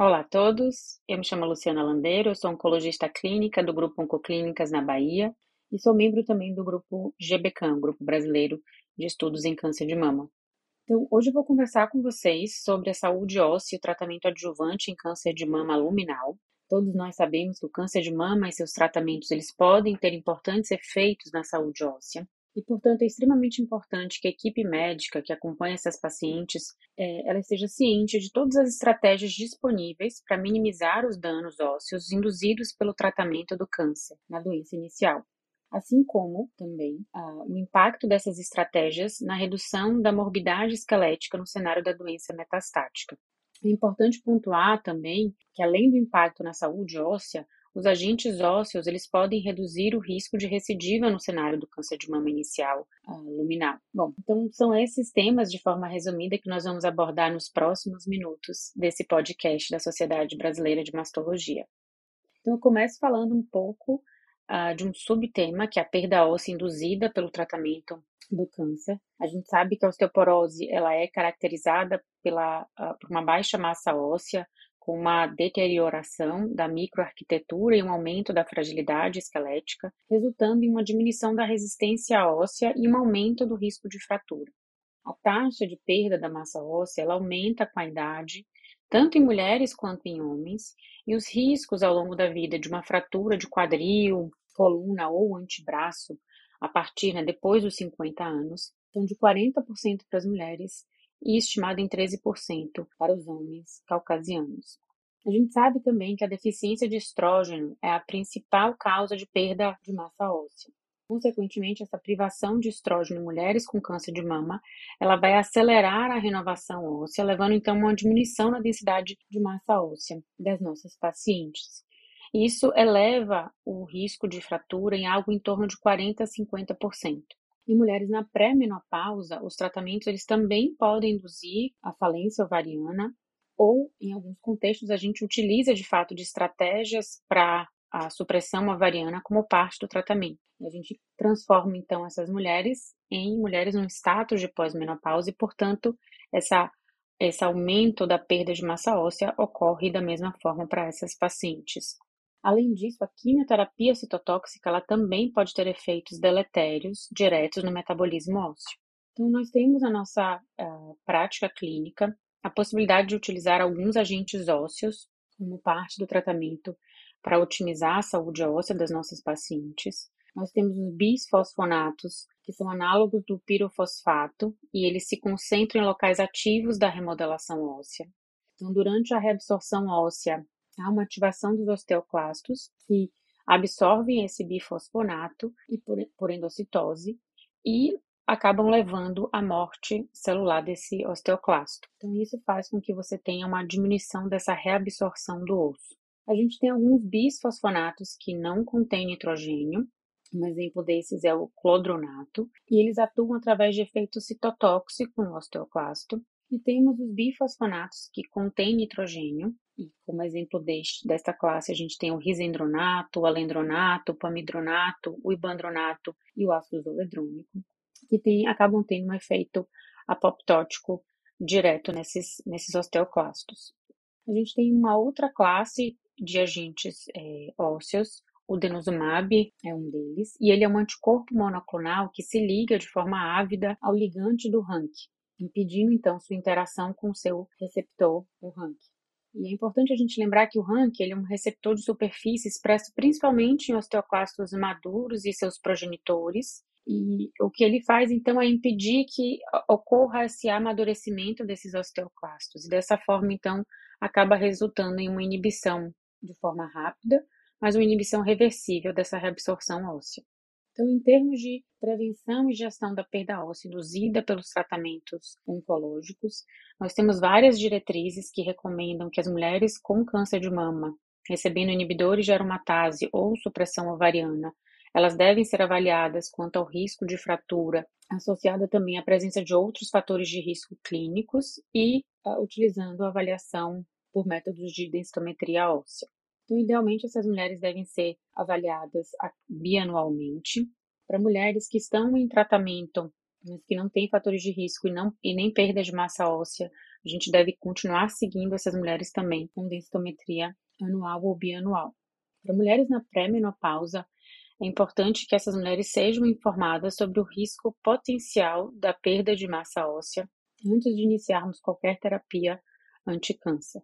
Olá a todos, eu me chamo Luciana Landeiro, eu sou oncologista clínica do Grupo Oncoclínicas na Bahia e sou membro também do Grupo GBCAM, Grupo Brasileiro de Estudos em Câncer de Mama. Então, hoje eu vou conversar com vocês sobre a saúde óssea e o tratamento adjuvante em câncer de mama luminal. Todos nós sabemos que o câncer de mama e seus tratamentos eles podem ter importantes efeitos na saúde óssea. E, portanto, é extremamente importante que a equipe médica que acompanha essas pacientes é, ela esteja ciente de todas as estratégias disponíveis para minimizar os danos ósseos induzidos pelo tratamento do câncer na doença inicial assim como também o impacto dessas estratégias na redução da morbidade esquelética no cenário da doença metastática. É importante pontuar também que, além do impacto na saúde óssea, os agentes ósseos eles podem reduzir o risco de recidiva no cenário do câncer de mama inicial uh, luminal. Bom, então são esses temas de forma resumida que nós vamos abordar nos próximos minutos desse podcast da Sociedade Brasileira de Mastologia. Então eu começo falando um pouco uh, de um subtema, que é a perda óssea induzida pelo tratamento do câncer. A gente sabe que a osteoporose ela é caracterizada pela, uh, por uma baixa massa óssea, uma deterioração da microarquitetura e um aumento da fragilidade esquelética, resultando em uma diminuição da resistência óssea e um aumento do risco de fratura. A taxa de perda da massa óssea ela aumenta com a idade, tanto em mulheres quanto em homens, e os riscos ao longo da vida de uma fratura de quadril, coluna ou antebraço a partir né, depois dos 50 anos são de 40% para as mulheres e estimado em 13% para os homens caucasianos. A gente sabe também que a deficiência de estrógeno é a principal causa de perda de massa óssea. Consequentemente, essa privação de estrógeno em mulheres com câncer de mama, ela vai acelerar a renovação óssea, levando então a uma diminuição na densidade de massa óssea das nossas pacientes. Isso eleva o risco de fratura em algo em torno de 40 a 50%. Em mulheres na pré-menopausa, os tratamentos eles também podem induzir a falência ovariana ou, em alguns contextos, a gente utiliza de fato de estratégias para a supressão ovariana como parte do tratamento. A gente transforma então essas mulheres em mulheres no status de pós-menopausa e, portanto, essa, esse aumento da perda de massa óssea ocorre da mesma forma para essas pacientes. Além disso, a quimioterapia citotóxica ela também pode ter efeitos deletérios diretos no metabolismo ósseo. Então, nós temos na nossa uh, prática clínica a possibilidade de utilizar alguns agentes ósseos como parte do tratamento para otimizar a saúde óssea das nossas pacientes. Nós temos os bisfosfonatos, que são análogos do pirofosfato, e eles se concentram em locais ativos da remodelação óssea. Então, durante a reabsorção óssea há uma ativação dos osteoclastos que absorvem esse bifosfonato e por, por endocitose e acabam levando à morte celular desse osteoclasto. Então isso faz com que você tenha uma diminuição dessa reabsorção do osso. A gente tem alguns bisfosfonatos que não contêm nitrogênio, um exemplo desses é o clodronato, e eles atuam através de efeito citotóxico no osteoclasto. E temos os bifosfonatos que contêm nitrogênio, e como exemplo deste, desta classe, a gente tem o risendronato, o alendronato, o pamidronato, o ibandronato e o ácido zoledrônico, que tem, acabam tendo um efeito apoptótico direto nesses, nesses osteoclastos. A gente tem uma outra classe de agentes é, ósseos, o denosumab é um deles, e ele é um anticorpo monoclonal que se liga de forma ávida ao ligante do RANK, impedindo então sua interação com seu receptor, o RANK. E é importante a gente lembrar que o RANK ele é um receptor de superfície expresso principalmente em osteoclastos maduros e seus progenitores. E o que ele faz, então, é impedir que ocorra esse amadurecimento desses osteoclastos. E dessa forma, então, acaba resultando em uma inibição de forma rápida, mas uma inibição reversível dessa reabsorção óssea. Então, em termos de prevenção e gestão da perda óssea induzida pelos tratamentos oncológicos, nós temos várias diretrizes que recomendam que as mulheres com câncer de mama, recebendo inibidores de aromatase ou supressão ovariana, elas devem ser avaliadas quanto ao risco de fratura, associada também à presença de outros fatores de risco clínicos e uh, utilizando a avaliação por métodos de densitometria óssea. Então, idealmente, essas mulheres devem ser avaliadas bianualmente. Para mulheres que estão em tratamento, mas que não têm fatores de risco e, não, e nem perda de massa óssea, a gente deve continuar seguindo essas mulheres também com densitometria anual ou bianual. Para mulheres na pré-menopausa, é importante que essas mulheres sejam informadas sobre o risco potencial da perda de massa óssea antes de iniciarmos qualquer terapia anticâncer.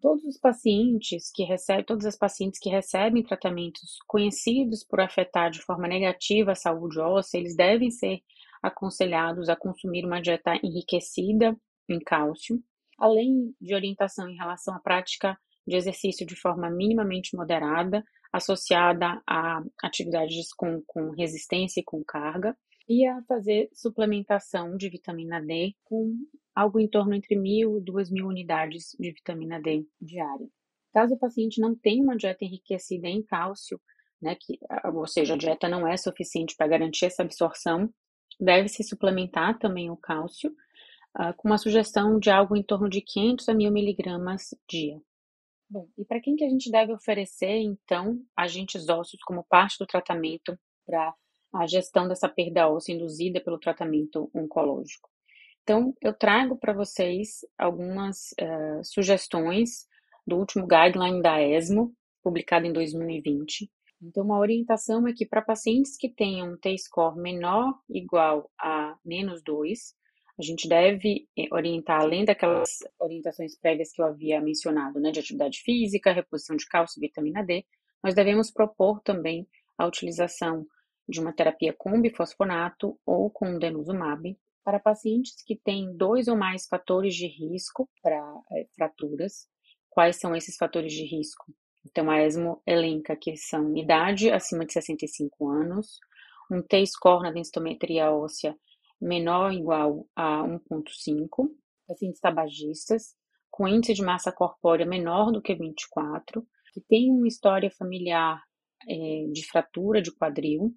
Todos os pacientes que recebem, todas as pacientes que recebem tratamentos conhecidos por afetar de forma negativa a saúde óssea, eles devem ser aconselhados a consumir uma dieta enriquecida em cálcio, além de orientação em relação à prática de exercício de forma minimamente moderada, associada a atividades com, com resistência e com carga, e a fazer suplementação de vitamina D com algo em torno entre mil e duas mil unidades de vitamina D diária. Caso o paciente não tenha uma dieta enriquecida em cálcio, né, que, ou seja, a dieta não é suficiente para garantir essa absorção, deve-se suplementar também o cálcio, uh, com uma sugestão de algo em torno de 500 a 1000 miligramas dia. Bom, e para quem que a gente deve oferecer, então, agentes ósseos como parte do tratamento para a gestão dessa perda óssea induzida pelo tratamento oncológico? Então, eu trago para vocês algumas uh, sugestões do último guideline da ESMO, publicado em 2020. Então, uma orientação é que para pacientes que tenham um T-score menor igual a menos 2, a gente deve eh, orientar, além daquelas orientações prévias que eu havia mencionado, né, de atividade física, reposição de cálcio e vitamina D, nós devemos propor também a utilização de uma terapia com bifosfonato ou com denosumab para pacientes que têm dois ou mais fatores de risco para é, fraturas. Quais são esses fatores de risco? Então, a ESMO elenca que são idade acima de 65 anos, um T-score na densitometria óssea menor ou igual a 1,5, pacientes tabagistas, com índice de massa corpórea menor do que 24, que tem uma história familiar é, de fratura de quadril,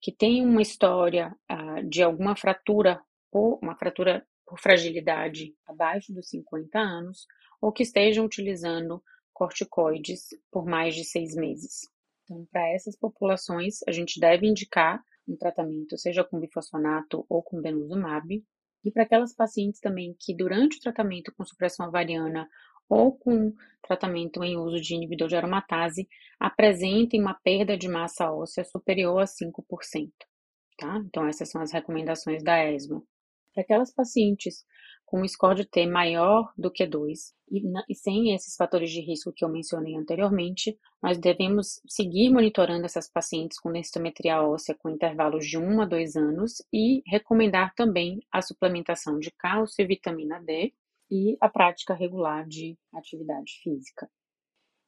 que tem uma história ah, de alguma fratura ou uma fratura por fragilidade abaixo dos 50 anos, ou que estejam utilizando corticoides por mais de seis meses. Então, para essas populações, a gente deve indicar um tratamento, seja com bifosfonato ou com denosumab. E para aquelas pacientes também que, durante o tratamento com supressão ovariana ou com tratamento em uso de inibidor de aromatase, apresentem uma perda de massa óssea superior a 5%. Tá? Então, essas são as recomendações da ESMO. Para aquelas pacientes com um score de T maior do que 2 e, e, sem esses fatores de risco que eu mencionei anteriormente, nós devemos seguir monitorando essas pacientes com densitometria óssea com intervalos de 1 a 2 anos e recomendar também a suplementação de cálcio e vitamina D e a prática regular de atividade física.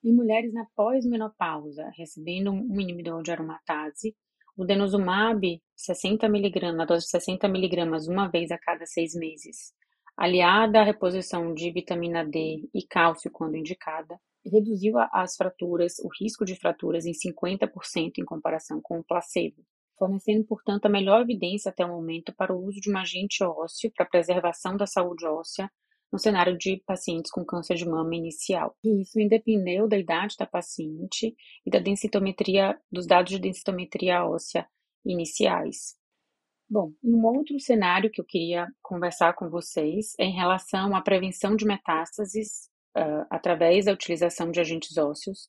Em mulheres na pós-menopausa, recebendo um inibidor de aromatase, o denosumab, 60 mg, na dose de 60 mg uma vez a cada seis meses, aliada à reposição de vitamina D e cálcio quando indicada, reduziu as fraturas, o risco de fraturas em 50% em comparação com o placebo, fornecendo, portanto, a melhor evidência até o momento para o uso de um agente ósseo para preservação da saúde óssea no cenário de pacientes com câncer de mama inicial. E isso independeu da idade da paciente e da densitometria, dos dados de densitometria óssea iniciais. Bom, um outro cenário que eu queria conversar com vocês é em relação à prevenção de metástases uh, através da utilização de agentes ósseos.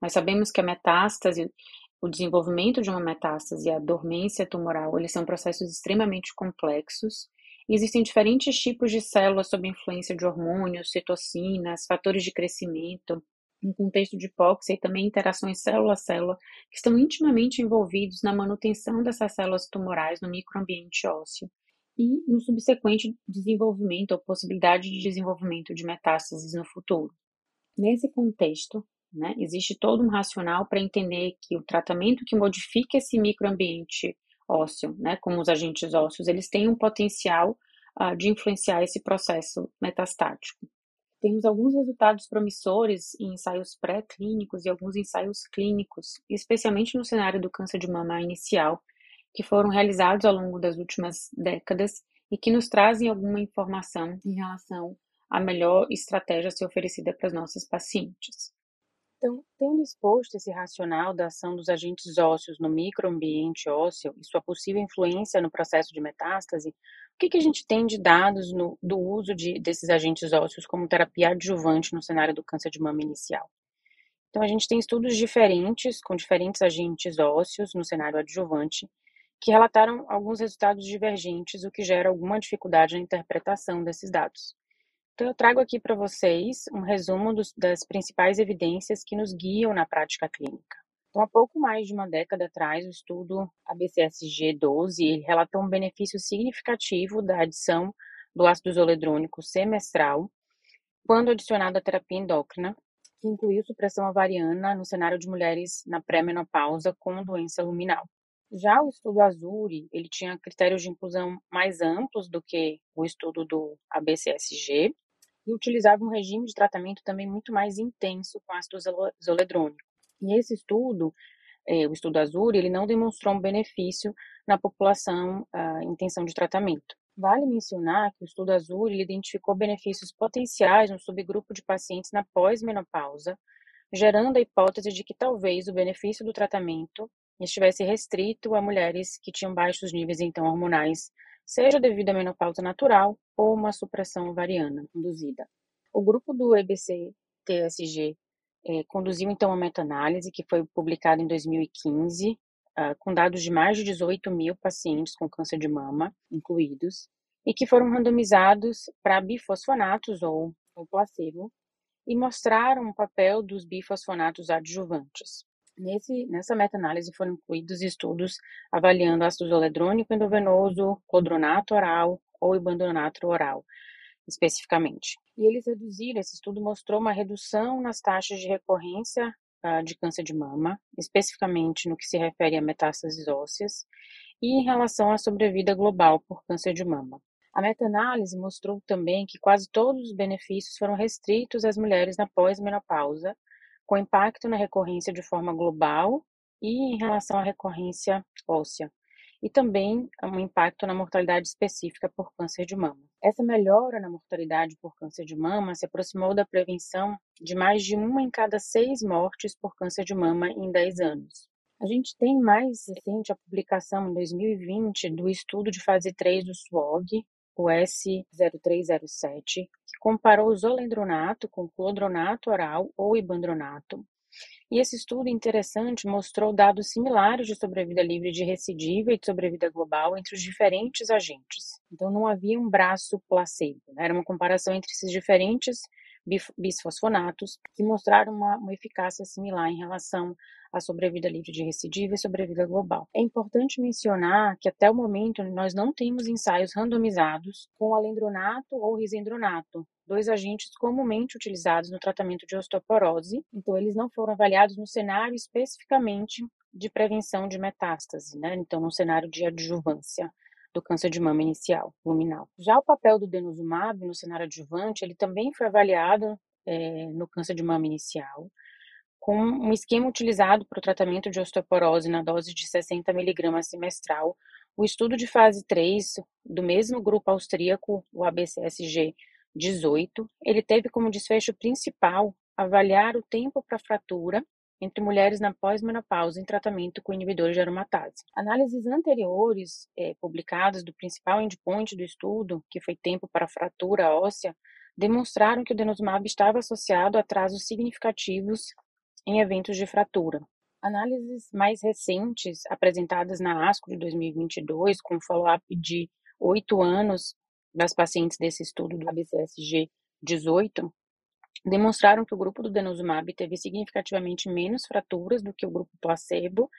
Nós sabemos que a metástase, o desenvolvimento de uma metástase e a dormência tumoral, eles são processos extremamente complexos Existem diferentes tipos de células sob influência de hormônios, citocinas, fatores de crescimento, em contexto de hipóxia e também interações célula a célula, que estão intimamente envolvidos na manutenção dessas células tumorais no microambiente ósseo e no subsequente desenvolvimento ou possibilidade de desenvolvimento de metástases no futuro. Nesse contexto, né, existe todo um racional para entender que o tratamento que modifica esse microambiente ósseo, né, como os agentes ósseos, eles têm um potencial uh, de influenciar esse processo metastático. Temos alguns resultados promissores em ensaios pré-clínicos e alguns ensaios clínicos, especialmente no cenário do câncer de mama inicial, que foram realizados ao longo das últimas décadas e que nos trazem alguma informação em relação à melhor estratégia a ser oferecida para as nossas pacientes. Então, tendo exposto esse racional da ação dos agentes ósseos no microambiente ósseo e sua possível influência no processo de metástase, o que, que a gente tem de dados no, do uso de, desses agentes ósseos como terapia adjuvante no cenário do câncer de mama inicial? Então, a gente tem estudos diferentes, com diferentes agentes ósseos no cenário adjuvante, que relataram alguns resultados divergentes, o que gera alguma dificuldade na interpretação desses dados. Então, eu trago aqui para vocês um resumo dos, das principais evidências que nos guiam na prática clínica. Então, há pouco mais de uma década atrás, o estudo ABCSG12 ele relatou um benefício significativo da adição do ácido zoledrônico semestral quando adicionado à terapia endócrina, que incluiu supressão ovariana no cenário de mulheres na pré-menopausa com doença luminal. Já o estudo Azuri, ele tinha critérios de inclusão mais amplos do que o estudo do ABCSG, e utilizava um regime de tratamento também muito mais intenso com ácido zoledrônico. E esse estudo, eh, o estudo Azul, ele não demonstrou um benefício na população ah, em intenção de tratamento. Vale mencionar que o estudo Azul identificou benefícios potenciais no subgrupo de pacientes na pós-menopausa, gerando a hipótese de que talvez o benefício do tratamento estivesse restrito a mulheres que tinham baixos níveis então hormonais seja devido à menopausa natural ou uma supressão ovariana induzida. O grupo do EBC-TSG eh, conduziu então uma meta-análise que foi publicada em 2015, uh, ah, com dados de mais de 18 mil pacientes com câncer de mama incluídos, e que foram randomizados para bifosfonatos ou, ou placebo, e mostraram o papel dos bifosfonatos adjuvantes. Nesse, nessa meta-análise foram incluídos estudos avaliando ácido zoledrônico endovenoso, clodronato oral ou ibandronato oral, especificamente. E eles reduziram, esse estudo mostrou uma redução nas taxas de recorrência uh, de câncer de mama, especificamente no que se refere a metástases ósseas, e em relação à sobrevida global por câncer de mama. A meta-análise mostrou também que quase todos os benefícios foram restritos às mulheres na pós-menopausa, com impacto na recorrência de forma global e em relação à recorrência óssea, e também um impacto na mortalidade específica por câncer de mama. Essa melhora na mortalidade por câncer de mama se aproximou da prevenção de mais de uma em cada seis mortes por câncer de mama em 10 anos. A gente tem mais recente a publicação em 2020 do estudo de fase 3 do SWOG, o S0307, que comparou o zolendronato com clodronato oral ou ibandronato. E esse estudo interessante mostrou dados similares de sobrevida livre de recidiva e de sobrevida global entre os diferentes agentes. Então não havia um braço placebo, né? era uma comparação entre esses diferentes bisfosfonatos que mostraram uma, uma eficácia similar em relação à sobrevida livre de recidiva e sobrevida global. É importante mencionar que até o momento nós não temos ensaios randomizados com alendronato ou risendronato, dois agentes comumente utilizados no tratamento de osteoporose, então eles não foram avaliados no cenário especificamente de prevenção de metástase, né? Então, no cenário de adjuvância do câncer de mama inicial, luminal. Já o papel do denosumab no cenário adjuvante, ele também foi avaliado é, no câncer de mama inicial, com um esquema utilizado para o tratamento de osteoporose na dose de 60 mg semestral. O estudo de fase 3 do mesmo grupo austríaco, o ABCSG 18, ele teve como desfecho principal avaliar o tempo para fratura entre mulheres na pós-menopausa em tratamento com inibidores de aromatase. Análises anteriores eh, publicadas do principal endpoint do estudo, que foi tempo para fratura óssea, demonstraram que o denosumab estava associado a atrasos significativos em eventos de fratura. Análises mais recentes, apresentadas na ASCO de 2022, com follow-up de oito anos das pacientes desse estudo do ABCSG 18, demonstraram que o grupo do denosumab teve significativamente menos fraturas do que o grupo placebo,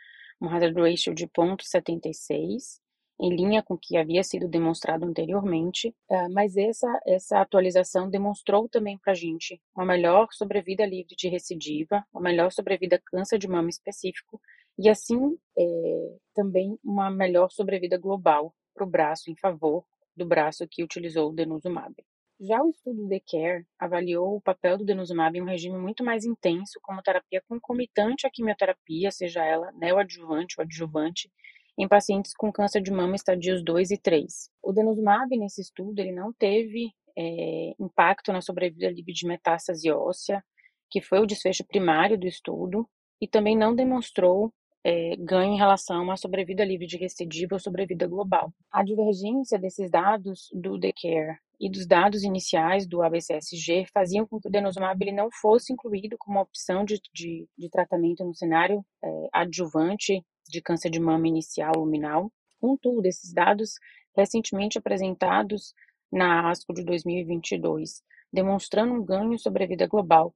um hazard ratio de 0,76, em linha com o que havia sido demonstrado anteriormente, é, mas essa, essa atualização demonstrou também para a gente uma melhor sobrevida livre de recidiva, uma melhor sobrevida câncer de mama específico, e assim é, também uma melhor sobrevida global para o braço, em favor do braço que utilizou o denosumab. Já o estudo The Care avaliou o papel do denosumab em um regime muito mais intenso como terapia concomitante à quimioterapia, seja ela neoadjuvante ou adjuvante, em pacientes com câncer de mama estadios 2 e 3. O denosumab, nesse estudo, ele não teve é, impacto na sobrevida livre de metástase óssea, que foi o desfecho primário do estudo, e também não demonstrou é, ganho em relação à sobrevida livre de recidiva ou sobrevida global. A divergência desses dados do DCARE e dos dados iniciais do ABCSG faziam com que o denosumab ele não fosse incluído como opção de, de, de tratamento no cenário é, adjuvante de câncer de mama inicial luminal. Contudo, esses dados recentemente apresentados na ASCO de 2022, demonstrando um ganho sobre a vida global,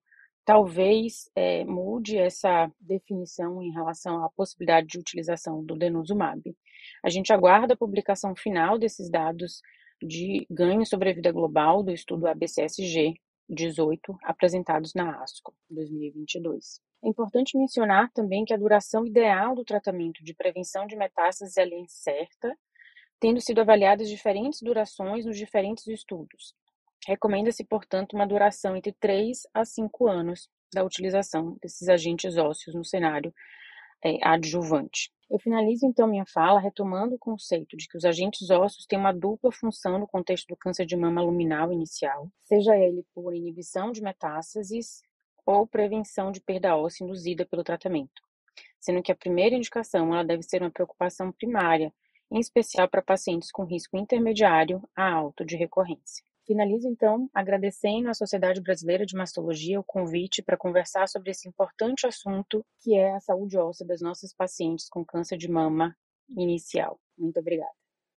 talvez é, mude essa definição em relação à possibilidade de utilização do denosumab. A gente aguarda a publicação final desses dados de ganho sobre a vida global do estudo ABCSG 18 apresentados na ASCO 2022. É importante mencionar também que a duração ideal do tratamento de prevenção de metástases é incerta, tendo sido avaliadas diferentes durações nos diferentes estudos, Recomenda-se, portanto, uma duração entre 3 a 5 anos da utilização desses agentes ósseos no cenário é, adjuvante. Eu finalizo então minha fala retomando o conceito de que os agentes ósseos têm uma dupla função no contexto do câncer de mama luminal inicial, seja ele por inibição de metástases ou prevenção de perda óssea induzida pelo tratamento, sendo que a primeira indicação ela deve ser uma preocupação primária, em especial para pacientes com risco intermediário a alto de recorrência. Finalizo então agradecendo à Sociedade Brasileira de Mastologia o convite para conversar sobre esse importante assunto que é a saúde óssea das nossas pacientes com câncer de mama inicial. Muito obrigada.